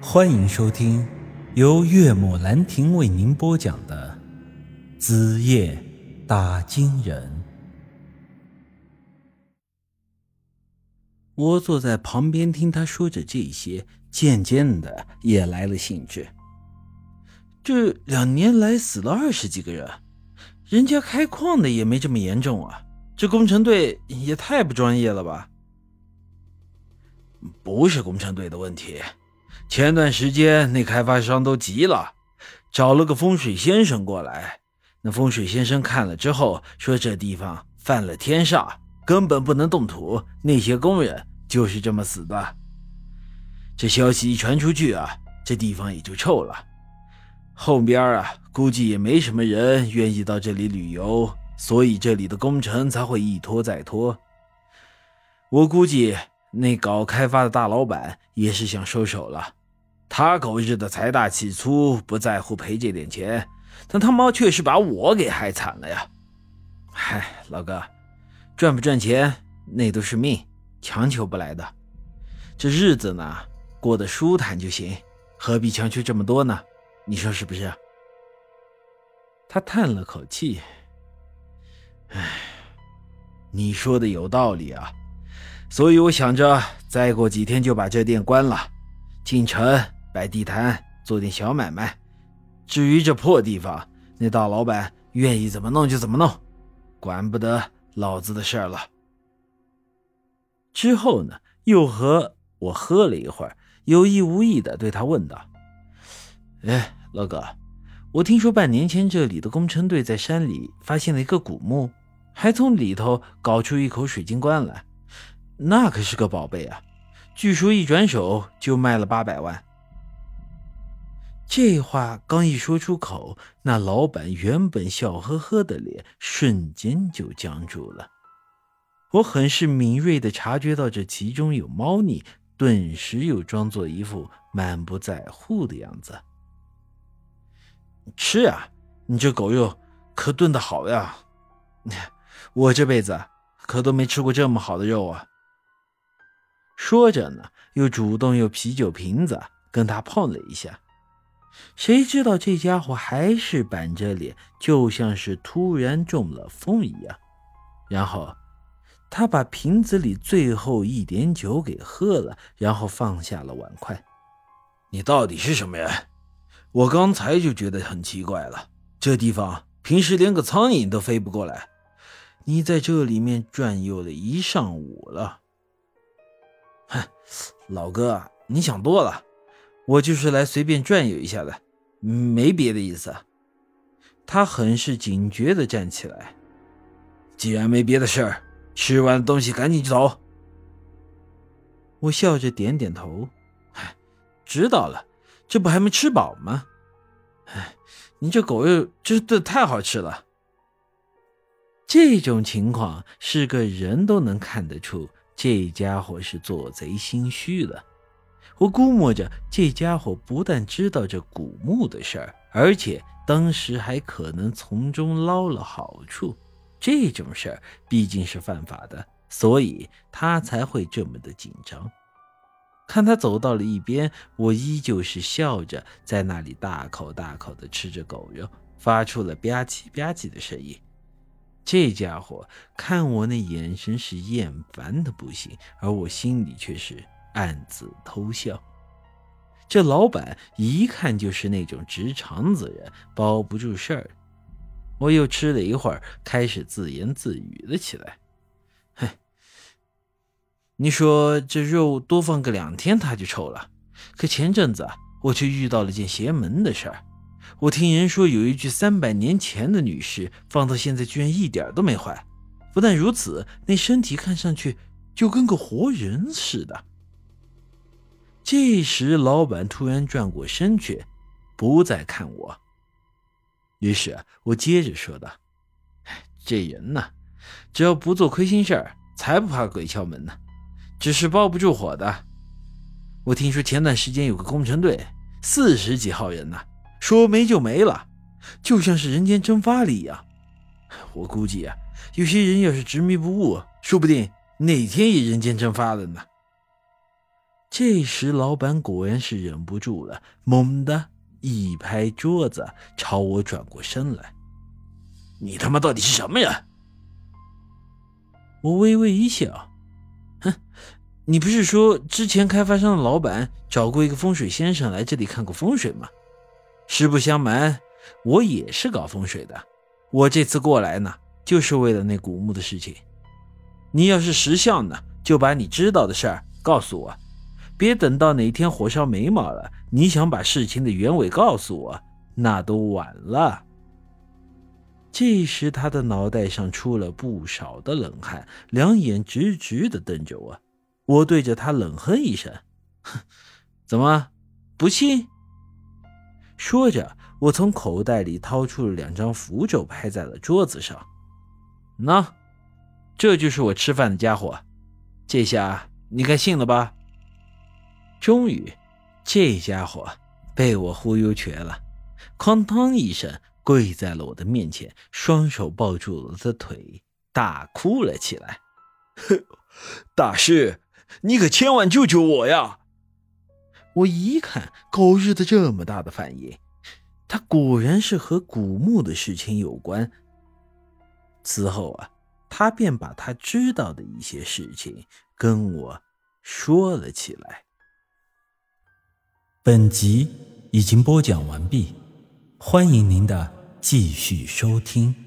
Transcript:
欢迎收听由岳母兰亭为您播讲的《子夜打金人》。我坐在旁边听他说着这些，渐渐的也来了兴致。这两年来死了二十几个人，人家开矿的也没这么严重啊！这工程队也太不专业了吧？不是工程队的问题，前段时间那开发商都急了，找了个风水先生过来。那风水先生看了之后说，这地方犯了天煞。根本不能动土，那些工人就是这么死的。这消息一传出去啊，这地方也就臭了。后边啊，估计也没什么人愿意到这里旅游，所以这里的工程才会一拖再拖。我估计那搞开发的大老板也是想收手了。他狗日的财大气粗，不在乎赔这点钱，但他妈却是把我给害惨了呀！嗨，老哥。赚不赚钱，那都是命，强求不来的。这日子呢，过得舒坦就行，何必强求这么多呢？你说是不是？他叹了口气：“唉，你说的有道理啊。所以我想着，再过几天就把这店关了，进城摆地摊，做点小买卖。至于这破地方，那大老板愿意怎么弄就怎么弄，管不得。”老子的事儿了。之后呢，又和我喝了一会儿，有意无意的对他问道：“哎，老哥，我听说半年前这里的工程队在山里发现了一个古墓，还从里头搞出一口水晶棺来，那可是个宝贝啊！据说一转手就卖了八百万。”这话刚一说出口，那老板原本笑呵呵的脸瞬间就僵住了。我很是敏锐的察觉到这其中有猫腻，顿时又装作一副满不在乎的样子。吃啊，你这狗肉可炖的好呀！我这辈子可都没吃过这么好的肉啊！说着呢，又主动用啤酒瓶子跟他碰了一下。谁知道这家伙还是板着脸，就像是突然中了风一样。然后他把瓶子里最后一点酒给喝了，然后放下了碗筷。你到底是什么人？我刚才就觉得很奇怪了。这地方平时连个苍蝇都飞不过来，你在这里面转悠了一上午了。哼，老哥，你想多了。我就是来随便转悠一下的，没别的意思。他很是警觉地站起来。既然没别的事儿，吃完东西赶紧就走。我笑着点点头。哎，知道了，这不还没吃饱吗？哎，你这狗肉真的太好吃了。这种情况是个人都能看得出，这家伙是做贼心虚了。我估摸着这家伙不但知道这古墓的事儿，而且当时还可能从中捞了好处。这种事儿毕竟是犯法的，所以他才会这么的紧张。看他走到了一边，我依旧是笑着在那里大口大口的吃着狗肉，发出了吧唧吧唧的声音。这家伙看我那眼神是厌烦的不行，而我心里却是。暗自偷笑，这老板一看就是那种直肠子人，包不住事儿。我又吃了一会儿，开始自言自语了起来：“哼，你说这肉多放个两天它就臭了，可前阵子我却遇到了件邪门的事儿。我听人说有一具三百年前的女尸，放到现在居然一点都没坏。不但如此，那身体看上去就跟个活人似的。”这时，老板突然转过身去，不再看我。于是我接着说道：“这人呢，只要不做亏心事儿，才不怕鬼敲门呢。只是包不住火的。我听说前段时间有个工程队，四十几号人呢，说没就没了，就像是人间蒸发了一样。我估计啊，有些人要是执迷不悟，说不定哪天也人间蒸发了呢。”这时，老板果然是忍不住了，猛地一拍桌子，朝我转过身来：“你他妈到底是什么人？”我微微一笑：“哼，你不是说之前开发商的老板找过一个风水先生来这里看过风水吗？实不相瞒，我也是搞风水的。我这次过来呢，就是为了那古墓的事情。你要是识相呢，就把你知道的事儿告诉我。”别等到哪天火烧眉毛了，你想把事情的原委告诉我，那都晚了。这时，他的脑袋上出了不少的冷汗，两眼直直的瞪着我。我对着他冷哼一声：“哼，怎么不信？”说着，我从口袋里掏出了两张符咒，拍在了桌子上。那，这就是我吃饭的家伙。这下你该信了吧？终于，这家伙被我忽悠瘸了，哐当一声跪在了我的面前，双手抱住了我的腿，大哭了起来。大师，你可千万救救我呀！我一看，狗日的这么大的反应，他果然是和古墓的事情有关。此后啊，他便把他知道的一些事情跟我说了起来。本集已经播讲完毕，欢迎您的继续收听。